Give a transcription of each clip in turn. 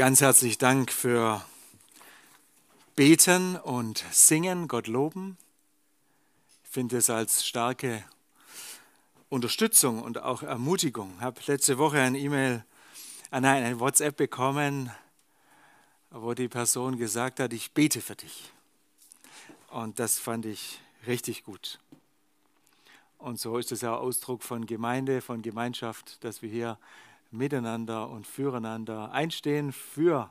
Ganz herzlich Dank für Beten und Singen, Gott loben. Ich finde es als starke Unterstützung und auch Ermutigung. Ich habe letzte Woche ein E-Mail, äh, nein, ein WhatsApp bekommen, wo die Person gesagt hat, ich bete für dich. Und das fand ich richtig gut. Und so ist es ja Ausdruck von Gemeinde, von Gemeinschaft, dass wir hier miteinander und füreinander einstehen für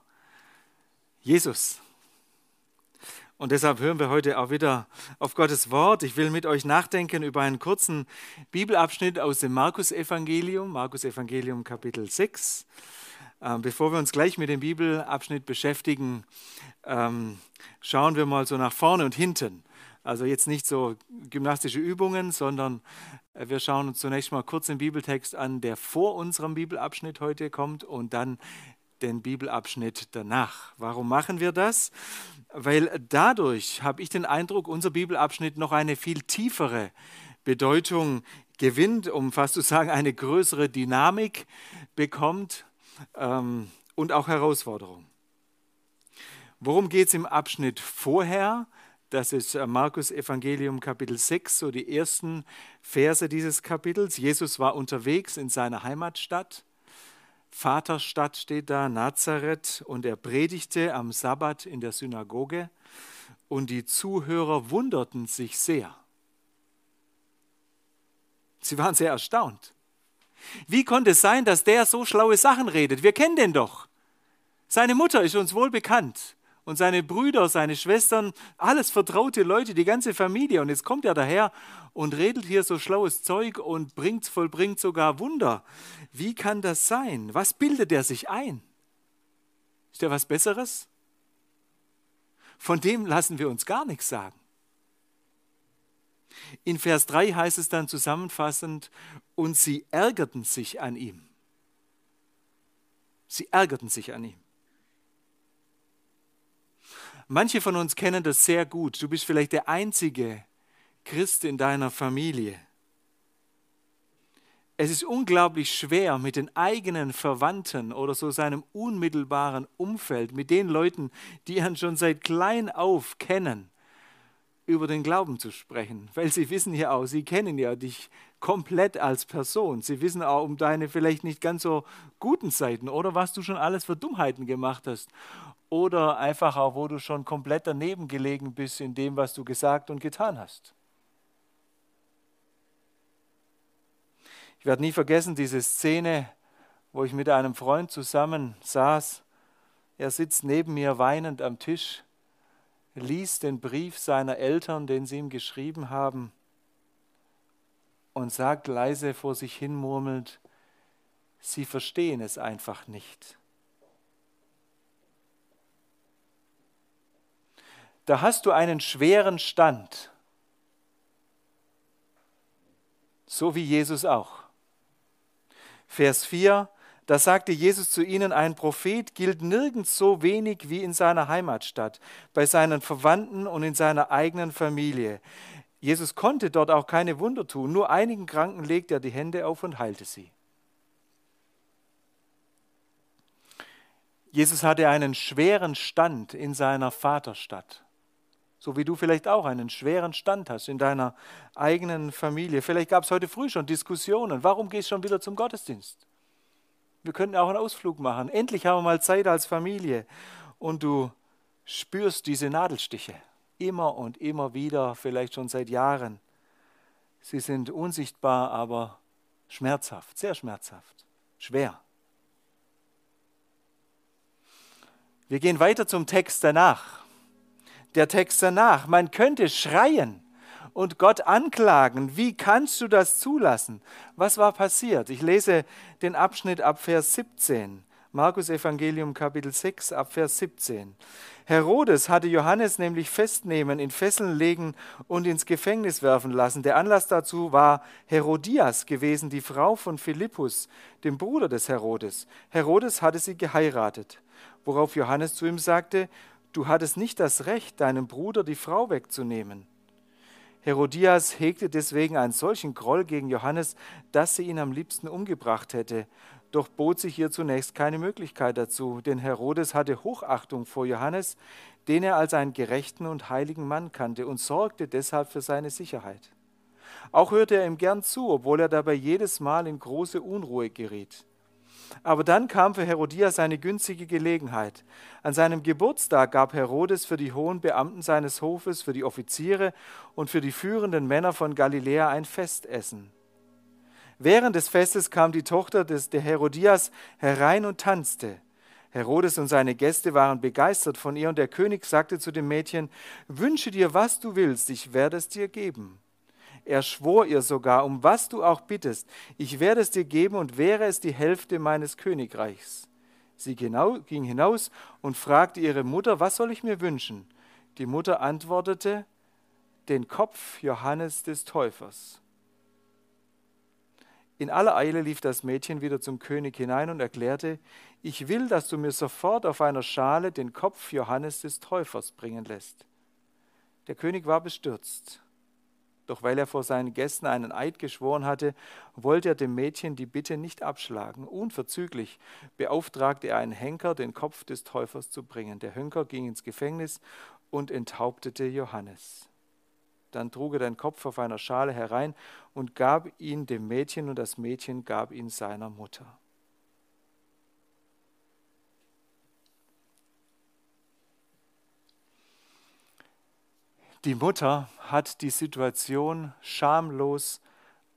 Jesus. Und deshalb hören wir heute auch wieder auf Gottes Wort. Ich will mit euch nachdenken über einen kurzen Bibelabschnitt aus dem Markus-Evangelium, Markus-Evangelium Kapitel 6. Ähm, bevor wir uns gleich mit dem Bibelabschnitt beschäftigen, ähm, schauen wir mal so nach vorne und hinten. Also jetzt nicht so gymnastische Übungen, sondern wir schauen uns zunächst mal kurz den Bibeltext an, der vor unserem Bibelabschnitt heute kommt und dann den Bibelabschnitt danach. Warum machen wir das? Weil dadurch habe ich den Eindruck, unser Bibelabschnitt noch eine viel tiefere Bedeutung gewinnt, um fast zu sagen, eine größere Dynamik bekommt ähm, und auch Herausforderung. Worum geht es im Abschnitt vorher? Das ist äh, Markus Evangelium Kapitel 6, so die ersten Verse dieses Kapitels. Jesus war unterwegs in seiner Heimatstadt. Vaterstadt steht da, Nazareth, und er predigte am Sabbat in der Synagoge und die Zuhörer wunderten sich sehr. Sie waren sehr erstaunt. Wie konnte es sein, dass der so schlaue Sachen redet? Wir kennen den doch. Seine Mutter ist uns wohl bekannt und seine Brüder, seine Schwestern, alles vertraute Leute, die ganze Familie. Und jetzt kommt er daher und redet hier so schlaues Zeug und bringt, vollbringt sogar Wunder. Wie kann das sein? Was bildet er sich ein? Ist er was Besseres? Von dem lassen wir uns gar nichts sagen. In Vers 3 heißt es dann zusammenfassend, und sie ärgerten sich an ihm. Sie ärgerten sich an ihm. Manche von uns kennen das sehr gut. Du bist vielleicht der einzige Christ in deiner Familie. Es ist unglaublich schwer, mit den eigenen Verwandten oder so seinem unmittelbaren Umfeld, mit den Leuten, die ihn schon seit klein auf kennen, über den Glauben zu sprechen. Weil sie wissen ja auch, sie kennen ja dich komplett als Person. Sie wissen auch um deine vielleicht nicht ganz so guten Seiten oder was du schon alles für Dummheiten gemacht hast oder einfach auch, wo du schon komplett daneben gelegen bist in dem, was du gesagt und getan hast. Ich werde nie vergessen diese Szene, wo ich mit einem Freund zusammen saß. Er sitzt neben mir weinend am Tisch, liest den Brief seiner Eltern, den sie ihm geschrieben haben, und sagt leise vor sich hin murmelnd, sie verstehen es einfach nicht. Da hast du einen schweren Stand. So wie Jesus auch. Vers 4, da sagte Jesus zu ihnen, ein Prophet gilt nirgends so wenig wie in seiner Heimatstadt, bei seinen Verwandten und in seiner eigenen Familie. Jesus konnte dort auch keine Wunder tun, nur einigen Kranken legte er die Hände auf und heilte sie. Jesus hatte einen schweren Stand in seiner Vaterstadt. So wie du vielleicht auch einen schweren Stand hast in deiner eigenen Familie. Vielleicht gab es heute früh schon Diskussionen. Warum gehst du schon wieder zum Gottesdienst? Wir könnten auch einen Ausflug machen. Endlich haben wir mal Zeit als Familie. Und du spürst diese Nadelstiche immer und immer wieder, vielleicht schon seit Jahren. Sie sind unsichtbar, aber schmerzhaft, sehr schmerzhaft, schwer. Wir gehen weiter zum Text danach der Text danach. Man könnte schreien und Gott anklagen. Wie kannst du das zulassen? Was war passiert? Ich lese den Abschnitt ab Vers 17. Markus Evangelium Kapitel 6 ab Vers 17. Herodes hatte Johannes nämlich festnehmen, in Fesseln legen und ins Gefängnis werfen lassen. Der Anlass dazu war Herodias gewesen, die Frau von Philippus, dem Bruder des Herodes. Herodes hatte sie geheiratet, worauf Johannes zu ihm sagte, du hattest nicht das Recht, deinem Bruder die Frau wegzunehmen. Herodias hegte deswegen einen solchen Groll gegen Johannes, dass sie ihn am liebsten umgebracht hätte. Doch bot sich ihr zunächst keine Möglichkeit dazu, denn Herodes hatte Hochachtung vor Johannes, den er als einen gerechten und heiligen Mann kannte und sorgte deshalb für seine Sicherheit. Auch hörte er ihm gern zu, obwohl er dabei jedes Mal in große Unruhe geriet. Aber dann kam für Herodias eine günstige Gelegenheit. An seinem Geburtstag gab Herodes für die hohen Beamten seines Hofes, für die Offiziere und für die führenden Männer von Galiläa ein Festessen. Während des Festes kam die Tochter des, der Herodias herein und tanzte. Herodes und seine Gäste waren begeistert von ihr und der König sagte zu dem Mädchen, Wünsche dir, was du willst, ich werde es dir geben. Er schwor ihr sogar, um was du auch bittest, ich werde es dir geben und wäre es die Hälfte meines Königreichs. Sie ging hinaus und fragte ihre Mutter, was soll ich mir wünschen? Die Mutter antwortete, den Kopf Johannes des Täufers. In aller Eile lief das Mädchen wieder zum König hinein und erklärte, ich will, dass du mir sofort auf einer Schale den Kopf Johannes des Täufers bringen lässt. Der König war bestürzt. Doch weil er vor seinen Gästen einen Eid geschworen hatte, wollte er dem Mädchen die Bitte nicht abschlagen. Unverzüglich beauftragte er einen Henker, den Kopf des Täufers zu bringen. Der Henker ging ins Gefängnis und enthauptete Johannes. Dann trug er den Kopf auf einer Schale herein und gab ihn dem Mädchen, und das Mädchen gab ihn seiner Mutter. Die Mutter hat die Situation schamlos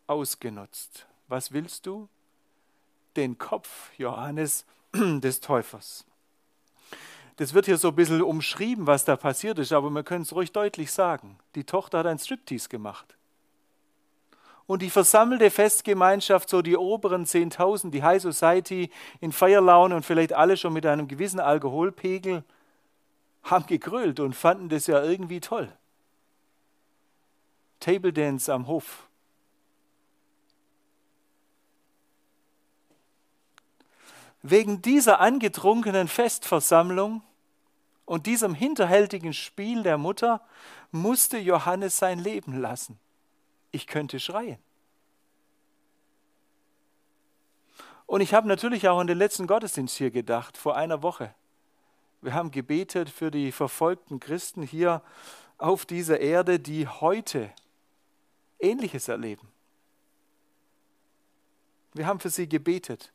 ausgenutzt. Was willst du? Den Kopf Johannes des Täufers. Das wird hier so ein bisschen umschrieben, was da passiert ist, aber wir können es ruhig deutlich sagen. Die Tochter hat ein Striptease gemacht. Und die versammelte Festgemeinschaft, so die oberen 10.000, die High Society in Feierlaune und vielleicht alle schon mit einem gewissen Alkoholpegel, haben gegrölt und fanden das ja irgendwie toll. Table Dance am Hof. Wegen dieser angetrunkenen Festversammlung und diesem hinterhältigen Spiel der Mutter musste Johannes sein Leben lassen. Ich könnte schreien. Und ich habe natürlich auch an den letzten Gottesdienst hier gedacht, vor einer Woche. Wir haben gebetet für die verfolgten Christen hier auf dieser Erde, die heute Ähnliches erleben. Wir haben für sie gebetet.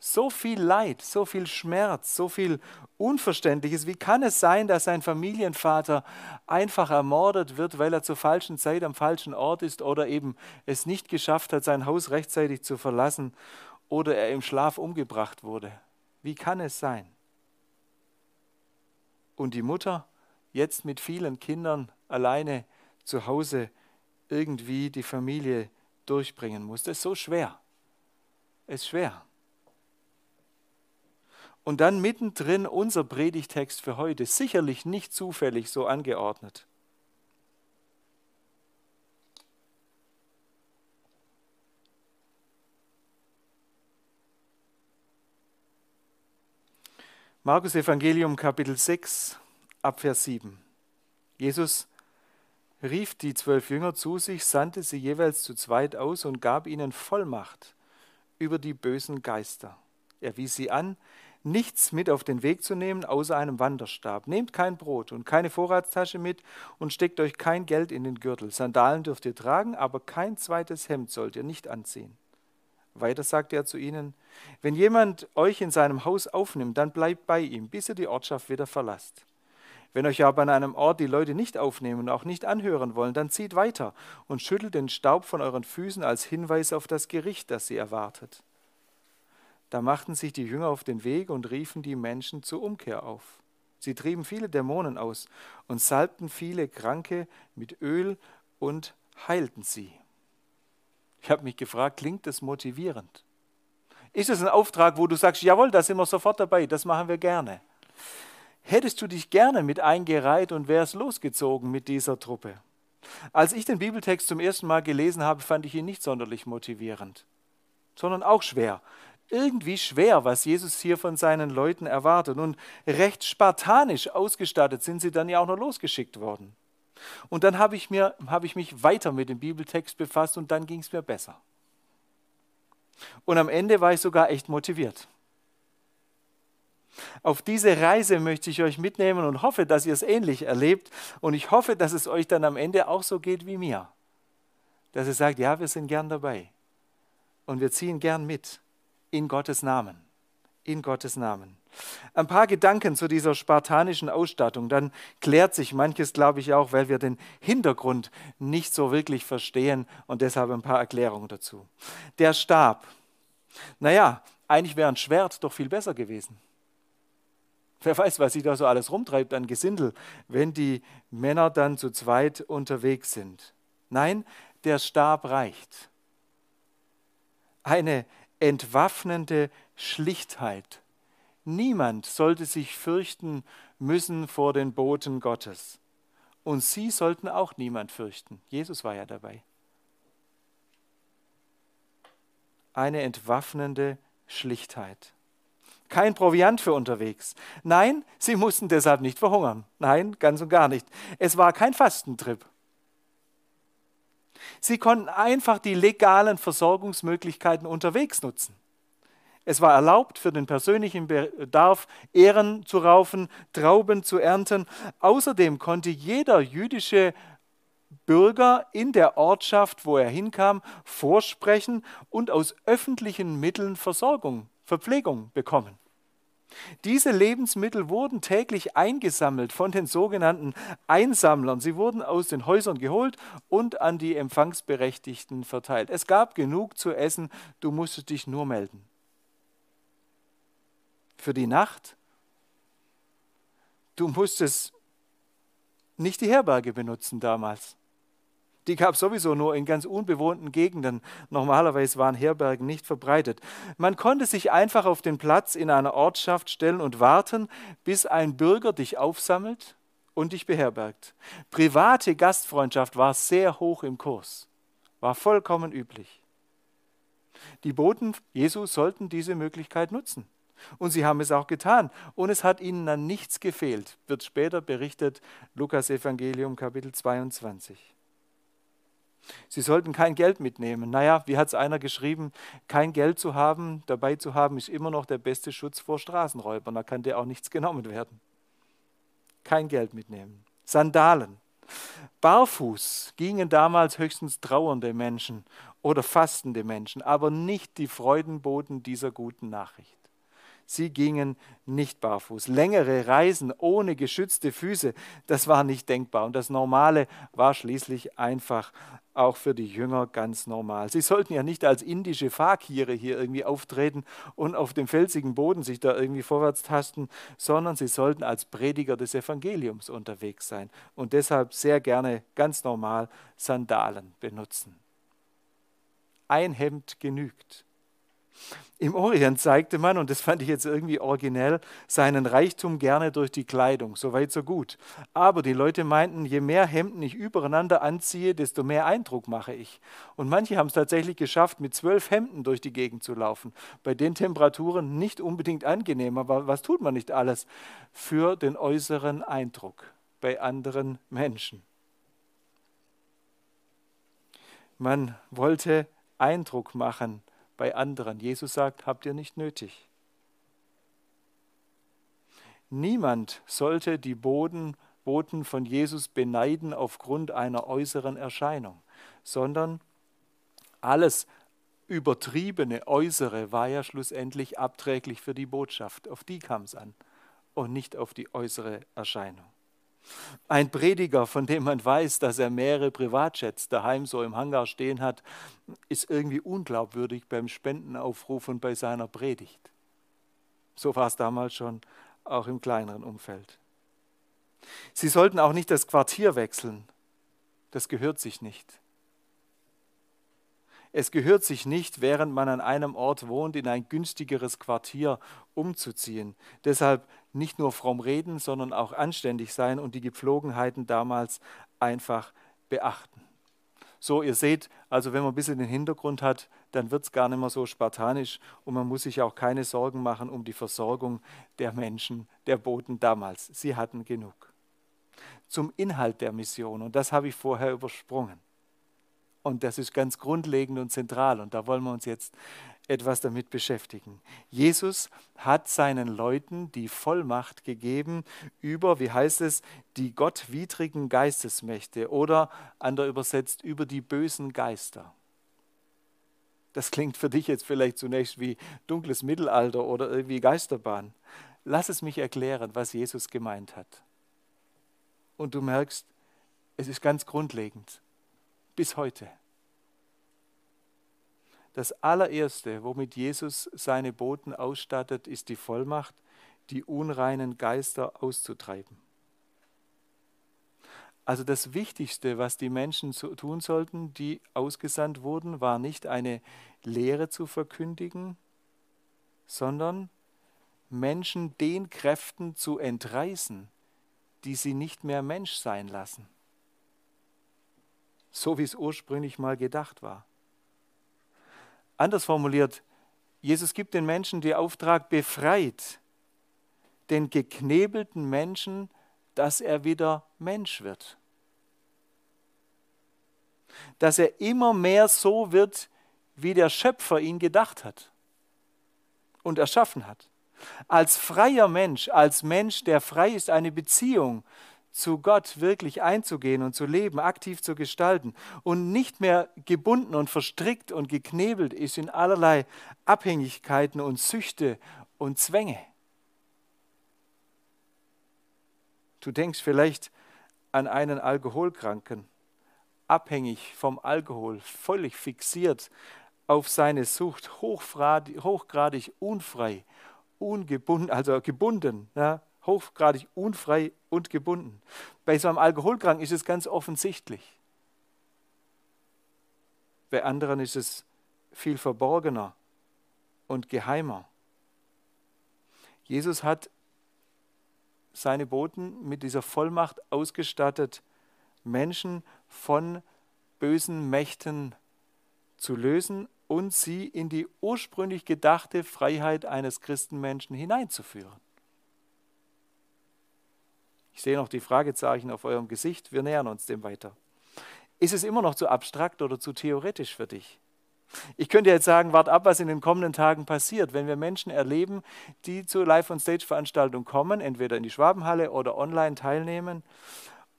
So viel Leid, so viel Schmerz, so viel Unverständliches. Wie kann es sein, dass ein Familienvater einfach ermordet wird, weil er zur falschen Zeit am falschen Ort ist oder eben es nicht geschafft hat, sein Haus rechtzeitig zu verlassen oder er im Schlaf umgebracht wurde? Wie kann es sein? Und die Mutter jetzt mit vielen Kindern alleine zu Hause irgendwie die Familie durchbringen muss. Das ist so schwer. Es ist schwer. Und dann mittendrin unser Predigtext für heute, sicherlich nicht zufällig so angeordnet. Markus Evangelium Kapitel 6 Abvers 7. Jesus rief die zwölf Jünger zu sich, sandte sie jeweils zu zweit aus und gab ihnen Vollmacht über die bösen Geister. Er wies sie an, nichts mit auf den Weg zu nehmen, außer einem Wanderstab. Nehmt kein Brot und keine Vorratstasche mit und steckt euch kein Geld in den Gürtel. Sandalen dürft ihr tragen, aber kein zweites Hemd sollt ihr nicht anziehen. Weiter sagte er zu ihnen, wenn jemand euch in seinem Haus aufnimmt, dann bleibt bei ihm, bis ihr die Ortschaft wieder verlasst. Wenn euch aber an einem Ort die Leute nicht aufnehmen und auch nicht anhören wollen, dann zieht weiter und schüttelt den Staub von euren Füßen als Hinweis auf das Gericht, das sie erwartet. Da machten sich die Jünger auf den Weg und riefen die Menschen zur Umkehr auf. Sie trieben viele Dämonen aus und salbten viele Kranke mit Öl und heilten sie. Ich habe mich gefragt, klingt das motivierend? Ist es ein Auftrag, wo du sagst, jawohl, da sind wir sofort dabei, das machen wir gerne? Hättest du dich gerne mit eingereiht und wärst losgezogen mit dieser Truppe. Als ich den Bibeltext zum ersten Mal gelesen habe, fand ich ihn nicht sonderlich motivierend, sondern auch schwer. Irgendwie schwer, was Jesus hier von seinen Leuten erwartet. Und recht spartanisch ausgestattet sind sie dann ja auch noch losgeschickt worden. Und dann habe ich, mir, habe ich mich weiter mit dem Bibeltext befasst und dann ging es mir besser. Und am Ende war ich sogar echt motiviert. Auf diese Reise möchte ich euch mitnehmen und hoffe, dass ihr es ähnlich erlebt. Und ich hoffe, dass es euch dann am Ende auch so geht wie mir. Dass ihr sagt, ja, wir sind gern dabei. Und wir ziehen gern mit. In Gottes Namen. In Gottes Namen. Ein paar Gedanken zu dieser spartanischen Ausstattung. Dann klärt sich manches, glaube ich, auch, weil wir den Hintergrund nicht so wirklich verstehen und deshalb ein paar Erklärungen dazu. Der Stab. Naja, eigentlich wäre ein Schwert doch viel besser gewesen. Wer weiß, was sich da so alles rumtreibt an Gesindel, wenn die Männer dann zu zweit unterwegs sind. Nein, der Stab reicht. Eine entwaffnende Schlichtheit. Niemand sollte sich fürchten müssen vor den Boten Gottes. Und sie sollten auch niemand fürchten. Jesus war ja dabei. Eine entwaffnende Schlichtheit kein Proviant für unterwegs. Nein, sie mussten deshalb nicht verhungern. Nein, ganz und gar nicht. Es war kein Fastentrip. Sie konnten einfach die legalen Versorgungsmöglichkeiten unterwegs nutzen. Es war erlaubt, für den persönlichen Bedarf Ehren zu raufen, Trauben zu ernten. Außerdem konnte jeder jüdische Bürger in der Ortschaft, wo er hinkam, vorsprechen und aus öffentlichen Mitteln Versorgung Verpflegung bekommen. Diese Lebensmittel wurden täglich eingesammelt von den sogenannten Einsammlern. Sie wurden aus den Häusern geholt und an die Empfangsberechtigten verteilt. Es gab genug zu essen, du musstest dich nur melden. Für die Nacht, du musstest nicht die Herberge benutzen damals. Die gab es sowieso nur in ganz unbewohnten Gegenden. Normalerweise waren Herbergen nicht verbreitet. Man konnte sich einfach auf den Platz in einer Ortschaft stellen und warten, bis ein Bürger dich aufsammelt und dich beherbergt. Private Gastfreundschaft war sehr hoch im Kurs, war vollkommen üblich. Die Boten Jesu sollten diese Möglichkeit nutzen. Und sie haben es auch getan. Und es hat ihnen an nichts gefehlt, wird später berichtet, Lukas Evangelium Kapitel 22. Sie sollten kein Geld mitnehmen. Naja, wie hat es einer geschrieben, kein Geld zu haben, dabei zu haben, ist immer noch der beste Schutz vor Straßenräubern. Da kann dir auch nichts genommen werden. Kein Geld mitnehmen. Sandalen. Barfuß gingen damals höchstens trauernde Menschen oder fastende Menschen, aber nicht die Freudenboten dieser guten Nachricht. Sie gingen nicht barfuß. Längere Reisen ohne geschützte Füße, das war nicht denkbar. Und das Normale war schließlich einfach auch für die Jünger ganz normal. Sie sollten ja nicht als indische Fakire hier irgendwie auftreten und auf dem felsigen Boden sich da irgendwie vorwärts tasten, sondern sie sollten als Prediger des Evangeliums unterwegs sein und deshalb sehr gerne ganz normal Sandalen benutzen. Ein Hemd genügt. Im Orient zeigte man, und das fand ich jetzt irgendwie originell, seinen Reichtum gerne durch die Kleidung. So weit, so gut. Aber die Leute meinten, je mehr Hemden ich übereinander anziehe, desto mehr Eindruck mache ich. Und manche haben es tatsächlich geschafft, mit zwölf Hemden durch die Gegend zu laufen. Bei den Temperaturen nicht unbedingt angenehm, aber was tut man nicht alles für den äußeren Eindruck bei anderen Menschen? Man wollte Eindruck machen bei anderen. Jesus sagt, habt ihr nicht nötig. Niemand sollte die Boden, Boten von Jesus beneiden aufgrund einer äußeren Erscheinung, sondern alles übertriebene Äußere war ja schlussendlich abträglich für die Botschaft. Auf die kam es an und nicht auf die äußere Erscheinung. Ein Prediger, von dem man weiß, dass er mehrere Privatjets daheim so im Hangar stehen hat, ist irgendwie unglaubwürdig beim Spendenaufruf und bei seiner Predigt. So war es damals schon, auch im kleineren Umfeld. Sie sollten auch nicht das Quartier wechseln. Das gehört sich nicht. Es gehört sich nicht, während man an einem Ort wohnt, in ein günstigeres Quartier umzuziehen. Deshalb nicht nur fromm reden, sondern auch anständig sein und die Gepflogenheiten damals einfach beachten. So, ihr seht, also wenn man ein bisschen den Hintergrund hat, dann wird es gar nicht mehr so spartanisch und man muss sich auch keine Sorgen machen um die Versorgung der Menschen, der Boten damals. Sie hatten genug. zum Inhalt der Mission. Und das habe ich vorher übersprungen. Und das ist ganz grundlegend und zentral. Und da wollen wir uns jetzt etwas damit beschäftigen. Jesus hat seinen Leuten die Vollmacht gegeben über, wie heißt es, die gottwidrigen Geistesmächte oder ander übersetzt über die bösen Geister. Das klingt für dich jetzt vielleicht zunächst wie dunkles Mittelalter oder irgendwie Geisterbahn. Lass es mich erklären, was Jesus gemeint hat. Und du merkst, es ist ganz grundlegend. Bis heute. Das allererste, womit Jesus seine Boten ausstattet, ist die Vollmacht, die unreinen Geister auszutreiben. Also das Wichtigste, was die Menschen tun sollten, die ausgesandt wurden, war nicht eine Lehre zu verkündigen, sondern Menschen den Kräften zu entreißen, die sie nicht mehr Mensch sein lassen. So wie es ursprünglich mal gedacht war. Anders formuliert, Jesus gibt den Menschen den Auftrag, befreit den geknebelten Menschen, dass er wieder Mensch wird dass er immer mehr so wird, wie der Schöpfer ihn gedacht hat und erschaffen hat. Als freier Mensch, als Mensch, der frei ist, eine Beziehung zu Gott wirklich einzugehen und zu leben, aktiv zu gestalten und nicht mehr gebunden und verstrickt und geknebelt ist in allerlei Abhängigkeiten und Süchte und Zwänge. Du denkst vielleicht an einen Alkoholkranken abhängig vom Alkohol, völlig fixiert auf seine Sucht, hochgradig unfrei, ungebunden, also gebunden, ja, hochgradig unfrei und gebunden. Bei so einem Alkoholkranken ist es ganz offensichtlich. Bei anderen ist es viel verborgener und geheimer. Jesus hat seine Boten mit dieser Vollmacht ausgestattet, Menschen von bösen Mächten zu lösen und sie in die ursprünglich gedachte Freiheit eines Christenmenschen hineinzuführen. Ich sehe noch die Fragezeichen auf eurem Gesicht. Wir nähern uns dem weiter. Ist es immer noch zu abstrakt oder zu theoretisch für dich? Ich könnte jetzt sagen, wart ab, was in den kommenden Tagen passiert, wenn wir Menschen erleben, die zur Live-on-Stage-Veranstaltung kommen, entweder in die Schwabenhalle oder online teilnehmen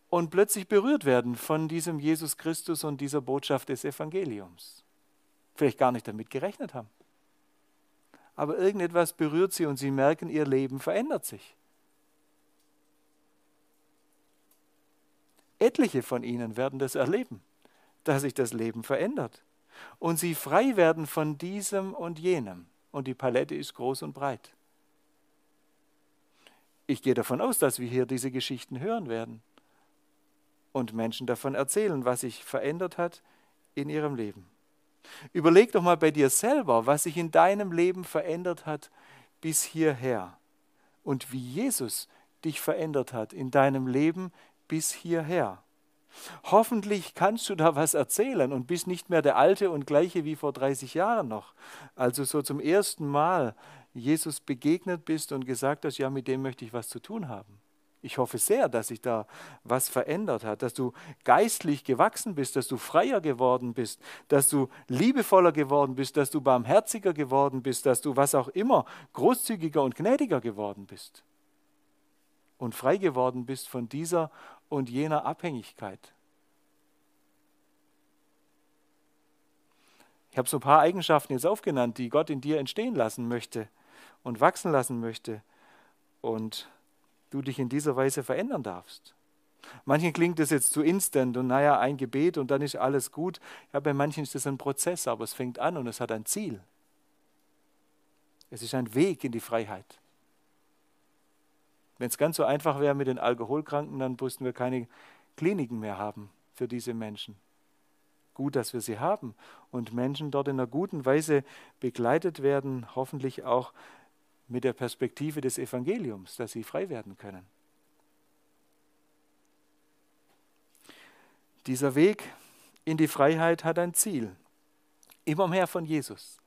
und plötzlich berührt werden von diesem Jesus Christus und dieser Botschaft des Evangeliums. Vielleicht gar nicht damit gerechnet haben. Aber irgendetwas berührt sie und sie merken, ihr Leben verändert sich. Etliche von ihnen werden das erleben, dass sich das Leben verändert. Und sie frei werden von diesem und jenem. Und die Palette ist groß und breit. Ich gehe davon aus, dass wir hier diese Geschichten hören werden und Menschen davon erzählen, was sich verändert hat in ihrem Leben. Überleg doch mal bei dir selber, was sich in deinem Leben verändert hat bis hierher und wie Jesus dich verändert hat in deinem Leben bis hierher. Hoffentlich kannst du da was erzählen und bist nicht mehr der alte und gleiche wie vor 30 Jahren noch. Also so zum ersten Mal Jesus begegnet bist und gesagt hast, ja, mit dem möchte ich was zu tun haben. Ich hoffe sehr, dass sich da was verändert hat, dass du geistlich gewachsen bist, dass du freier geworden bist, dass du liebevoller geworden bist, dass du barmherziger geworden bist, dass du was auch immer großzügiger und gnädiger geworden bist und frei geworden bist von dieser und jener Abhängigkeit. Ich habe so ein paar Eigenschaften jetzt aufgenannt, die Gott in dir entstehen lassen möchte und wachsen lassen möchte. Und du dich in dieser Weise verändern darfst. Manchen klingt das jetzt zu instant und naja, ein Gebet und dann ist alles gut. Ja, bei manchen ist das ein Prozess, aber es fängt an und es hat ein Ziel. Es ist ein Weg in die Freiheit. Wenn es ganz so einfach wäre mit den Alkoholkranken, dann müssten wir keine Kliniken mehr haben für diese Menschen. Gut, dass wir sie haben und Menschen dort in einer guten Weise begleitet werden, hoffentlich auch mit der Perspektive des Evangeliums, dass sie frei werden können. Dieser Weg in die Freiheit hat ein Ziel. Immer mehr von Jesus.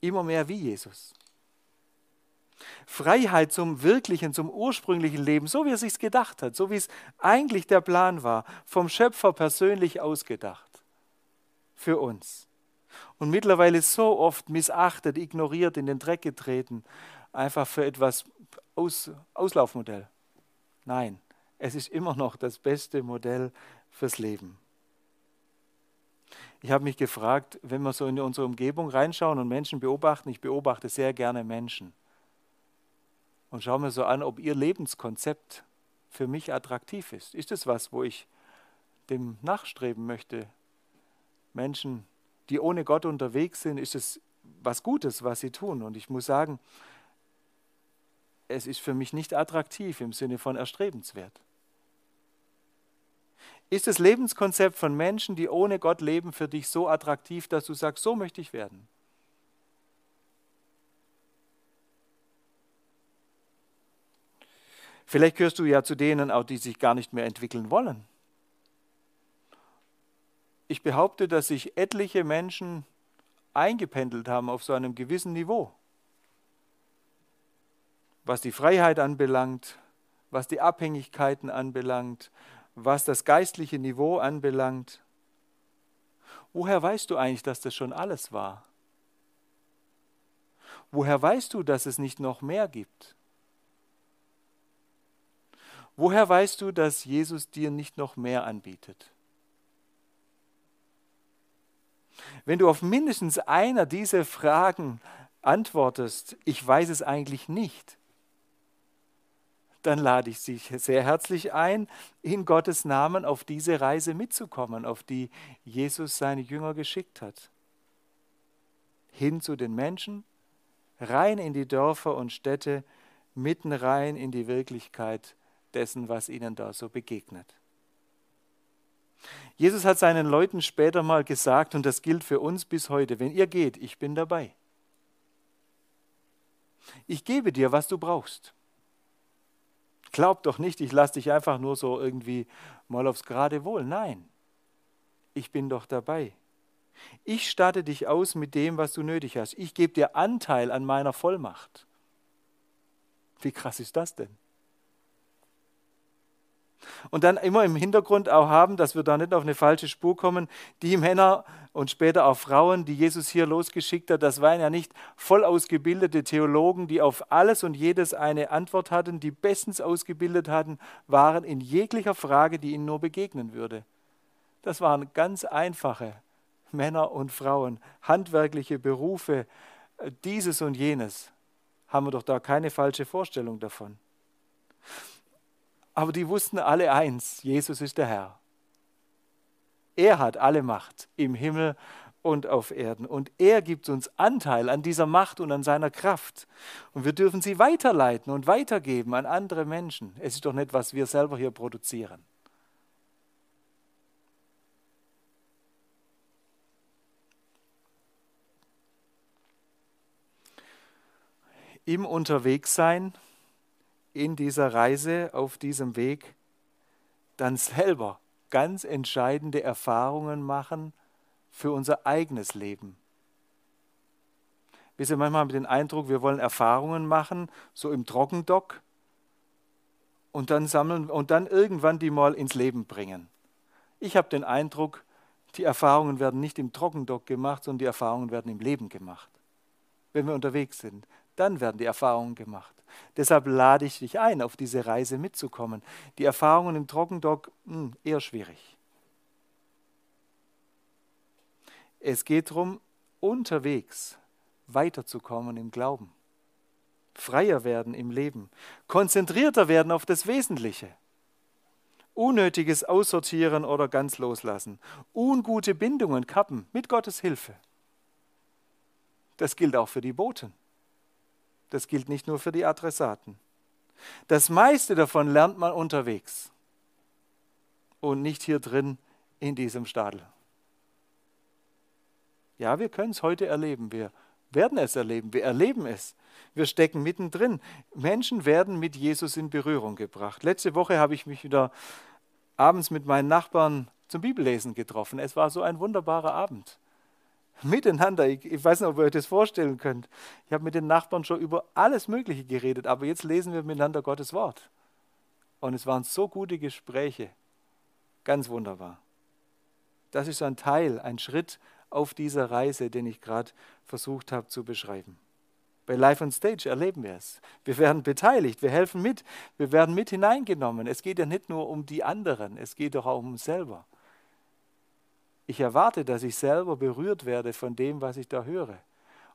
Immer mehr wie Jesus. Freiheit zum wirklichen, zum ursprünglichen Leben, so wie er sich gedacht hat, so wie es eigentlich der Plan war, vom Schöpfer persönlich ausgedacht. Für uns. Und mittlerweile so oft missachtet, ignoriert, in den Dreck getreten, einfach für etwas Aus, Auslaufmodell. Nein, es ist immer noch das beste Modell fürs Leben. Ich habe mich gefragt, wenn wir so in unsere Umgebung reinschauen und Menschen beobachten, ich beobachte sehr gerne Menschen. Und schaue mir so an, ob ihr Lebenskonzept für mich attraktiv ist. Ist es was, wo ich dem nachstreben möchte? Menschen, die ohne Gott unterwegs sind, ist es was Gutes, was sie tun. Und ich muss sagen, es ist für mich nicht attraktiv im Sinne von erstrebenswert. Ist das Lebenskonzept von Menschen, die ohne Gott leben, für dich so attraktiv, dass du sagst, so möchte ich werden? Vielleicht gehörst du ja zu denen auch, die sich gar nicht mehr entwickeln wollen. Ich behaupte, dass sich etliche Menschen eingependelt haben auf so einem gewissen Niveau. Was die Freiheit anbelangt, was die Abhängigkeiten anbelangt, was das geistliche Niveau anbelangt. Woher weißt du eigentlich, dass das schon alles war? Woher weißt du, dass es nicht noch mehr gibt? Woher weißt du, dass Jesus dir nicht noch mehr anbietet? Wenn du auf mindestens einer dieser Fragen antwortest, ich weiß es eigentlich nicht, dann lade ich Sie sehr herzlich ein, in Gottes Namen auf diese Reise mitzukommen, auf die Jesus seine Jünger geschickt hat. Hin zu den Menschen, rein in die Dörfer und Städte, mitten rein in die Wirklichkeit dessen, was ihnen da so begegnet. Jesus hat seinen Leuten später mal gesagt, und das gilt für uns bis heute, wenn ihr geht, ich bin dabei. Ich gebe dir, was du brauchst. Glaub doch nicht, ich lasse dich einfach nur so irgendwie mal aufs gerade Wohl. Nein, ich bin doch dabei. Ich statte dich aus mit dem, was du nötig hast. Ich gebe dir Anteil an meiner Vollmacht. Wie krass ist das denn? Und dann immer im Hintergrund auch haben, dass wir da nicht auf eine falsche Spur kommen, die Männer und später auch Frauen, die Jesus hier losgeschickt hat, das waren ja nicht voll ausgebildete Theologen, die auf alles und jedes eine Antwort hatten, die bestens ausgebildet hatten, waren in jeglicher Frage, die ihnen nur begegnen würde. Das waren ganz einfache Männer und Frauen, handwerkliche Berufe, dieses und jenes. Haben wir doch da keine falsche Vorstellung davon. Aber die wussten alle eins, Jesus ist der Herr. Er hat alle Macht im Himmel und auf Erden. Und er gibt uns Anteil an dieser Macht und an seiner Kraft. Und wir dürfen sie weiterleiten und weitergeben an andere Menschen. Es ist doch nicht, was wir selber hier produzieren. Im Unterwegssein in dieser Reise, auf diesem Weg, dann selber ganz entscheidende Erfahrungen machen für unser eigenes Leben. Wir sind manchmal mit dem Eindruck, wir wollen Erfahrungen machen, so im Trockendock, und dann sammeln und dann irgendwann die mal ins Leben bringen. Ich habe den Eindruck, die Erfahrungen werden nicht im Trockendock gemacht, sondern die Erfahrungen werden im Leben gemacht. Wenn wir unterwegs sind, dann werden die Erfahrungen gemacht. Deshalb lade ich dich ein, auf diese Reise mitzukommen. Die Erfahrungen im Trockendock, mh, hm, eher schwierig. Es geht darum, unterwegs weiterzukommen im Glauben, freier werden im Leben, konzentrierter werden auf das Wesentliche, Unnötiges aussortieren oder ganz loslassen, ungute Bindungen kappen mit Gottes Hilfe. Das gilt auch für die Boten. Das gilt nicht nur für die Adressaten. Das meiste davon lernt man unterwegs und nicht hier drin in diesem Stadel. Ja, wir können es heute erleben. Wir werden es erleben. Wir erleben es. Wir stecken mittendrin. Menschen werden mit Jesus in Berührung gebracht. Letzte Woche habe ich mich wieder abends mit meinen Nachbarn zum Bibellesen getroffen. Es war so ein wunderbarer Abend. Miteinander. Ich, ich weiß nicht, ob ihr euch das vorstellen könnt. Ich habe mit den Nachbarn schon über alles Mögliche geredet, aber jetzt lesen wir miteinander Gottes Wort. Und es waren so gute Gespräche. Ganz wunderbar. Das ist ein Teil, ein Schritt auf dieser Reise, den ich gerade versucht habe zu beschreiben. Bei Live on Stage erleben wir es. Wir werden beteiligt, wir helfen mit, wir werden mit hineingenommen. Es geht ja nicht nur um die anderen, es geht doch auch um uns selber. Ich erwarte, dass ich selber berührt werde von dem, was ich da höre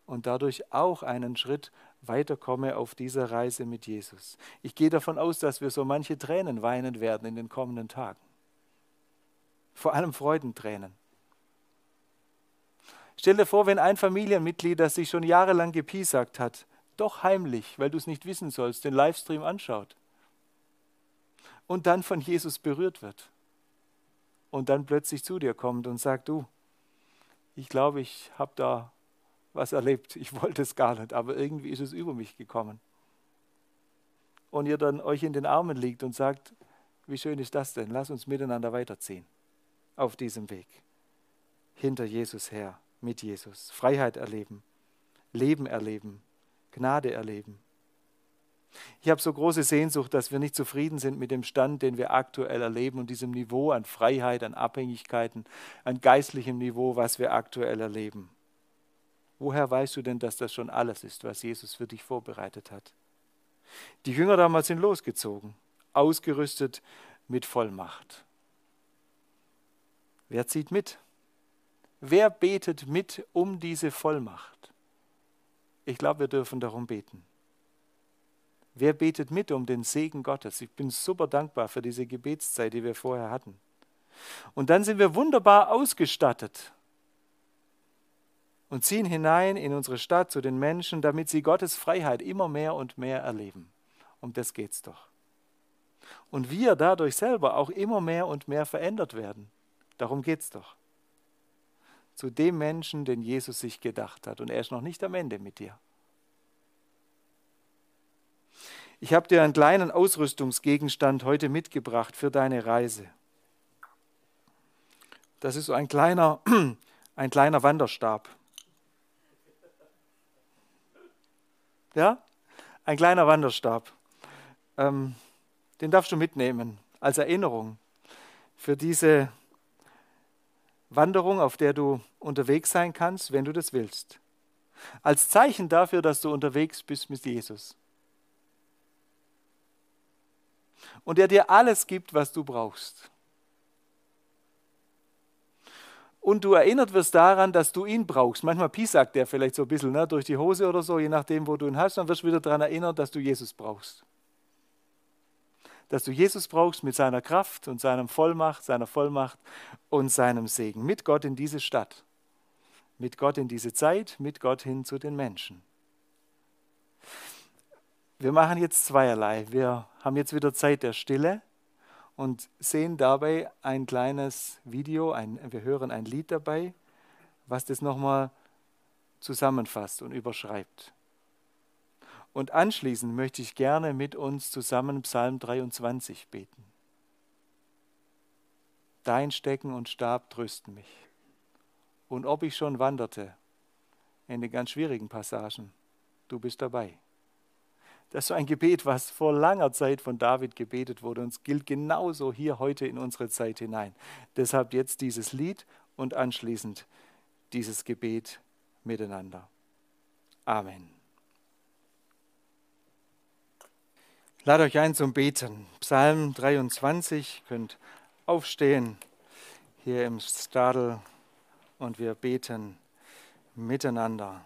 und dadurch auch einen Schritt weiterkomme auf dieser Reise mit Jesus. Ich gehe davon aus, dass wir so manche Tränen weinen werden in den kommenden Tagen. Vor allem Freudentränen. Stell dir vor, wenn ein Familienmitglied, das sich schon jahrelang gepiesackt hat, doch heimlich, weil du es nicht wissen sollst, den Livestream anschaut und dann von Jesus berührt wird und dann plötzlich zu dir kommt und sagt, du, ich glaube, ich habe da was erlebt, ich wollte es gar nicht, aber irgendwie ist es über mich gekommen. Und ihr dann euch in den Armen liegt und sagt, wie schön ist das denn, lass uns miteinander weiterziehen auf diesem Weg, hinter Jesus her mit Jesus. Freiheit erleben, Leben erleben, Gnade erleben. Ich habe so große Sehnsucht, dass wir nicht zufrieden sind mit dem Stand, den wir aktuell erleben und diesem Niveau an Freiheit, an Abhängigkeiten, an geistlichem Niveau, was wir aktuell erleben. Woher weißt du denn, dass das schon alles ist, was Jesus für dich vorbereitet hat? Die Jünger damals sind losgezogen, ausgerüstet mit Vollmacht. Wer zieht mit? Wer betet mit um diese Vollmacht? Ich glaube, wir dürfen darum beten. Wer betet mit um den Segen Gottes? Ich bin super dankbar für diese Gebetszeit, die wir vorher hatten. Und dann sind wir wunderbar ausgestattet und ziehen hinein in unsere Stadt zu den Menschen, damit sie Gottes Freiheit immer mehr und mehr erleben. Um das geht's doch. Und wir dadurch selber auch immer mehr und mehr verändert werden. Darum geht's doch zu dem Menschen, den Jesus sich gedacht hat. Und er ist noch nicht am Ende mit dir. Ich habe dir einen kleinen Ausrüstungsgegenstand heute mitgebracht für deine Reise. Das ist so ein kleiner, ein kleiner Wanderstab. Ja, ein kleiner Wanderstab. Ähm, den darfst du mitnehmen als Erinnerung für diese Wanderung, auf der du unterwegs sein kannst, wenn du das willst. Als Zeichen dafür, dass du unterwegs bist mit Jesus. Und der dir alles gibt, was du brauchst. Und du erinnert wirst daran, dass du ihn brauchst. Manchmal piesackt der vielleicht so ein bisschen ne, durch die Hose oder so, je nachdem, wo du ihn hast. Dann wirst du wieder daran erinnert, dass du Jesus brauchst dass du Jesus brauchst mit seiner Kraft und seiner Vollmacht, seiner Vollmacht und seinem Segen. Mit Gott in diese Stadt, mit Gott in diese Zeit, mit Gott hin zu den Menschen. Wir machen jetzt zweierlei. Wir haben jetzt wieder Zeit der Stille und sehen dabei ein kleines Video, ein, wir hören ein Lied dabei, was das nochmal zusammenfasst und überschreibt. Und anschließend möchte ich gerne mit uns zusammen Psalm 23 beten. Dein Stecken und Stab trösten mich. Und ob ich schon wanderte in den ganz schwierigen Passagen, du bist dabei. Das ist so ein Gebet, was vor langer Zeit von David gebetet wurde und es gilt genauso hier heute in unsere Zeit hinein. Deshalb jetzt dieses Lied und anschließend dieses Gebet miteinander. Amen. lade euch ein zum Beten. Psalm 23, könnt aufstehen hier im Stadel und wir beten miteinander.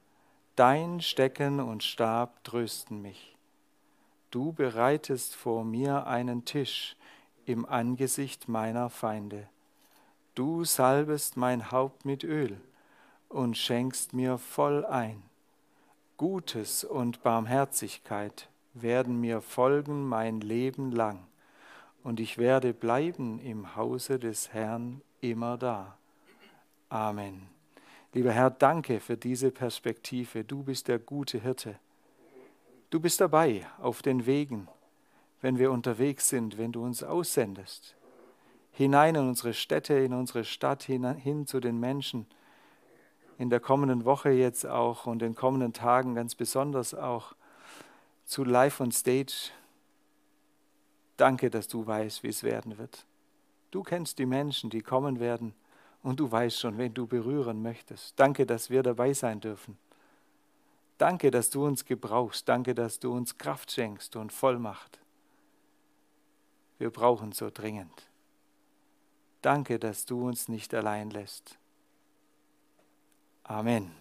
Dein Stecken und Stab trösten mich. Du bereitest vor mir einen Tisch im Angesicht meiner Feinde. Du salbest mein Haupt mit Öl, und schenkst mir voll ein. Gutes und Barmherzigkeit werden mir folgen mein Leben lang, und ich werde bleiben im Hause des Herrn immer da. Amen. Lieber Herr, danke für diese Perspektive. Du bist der gute Hirte. Du bist dabei auf den Wegen, wenn wir unterwegs sind, wenn du uns aussendest. Hinein in unsere Städte, in unsere Stadt, hin, hin zu den Menschen. In der kommenden Woche jetzt auch und in den kommenden Tagen ganz besonders auch zu Live on Stage. Danke, dass du weißt, wie es werden wird. Du kennst die Menschen, die kommen werden und du weißt schon, wen du berühren möchtest. Danke, dass wir dabei sein dürfen. Danke, dass du uns gebrauchst. Danke, dass du uns Kraft schenkst und Vollmacht. Wir brauchen so dringend. Danke, dass du uns nicht allein lässt. Amen.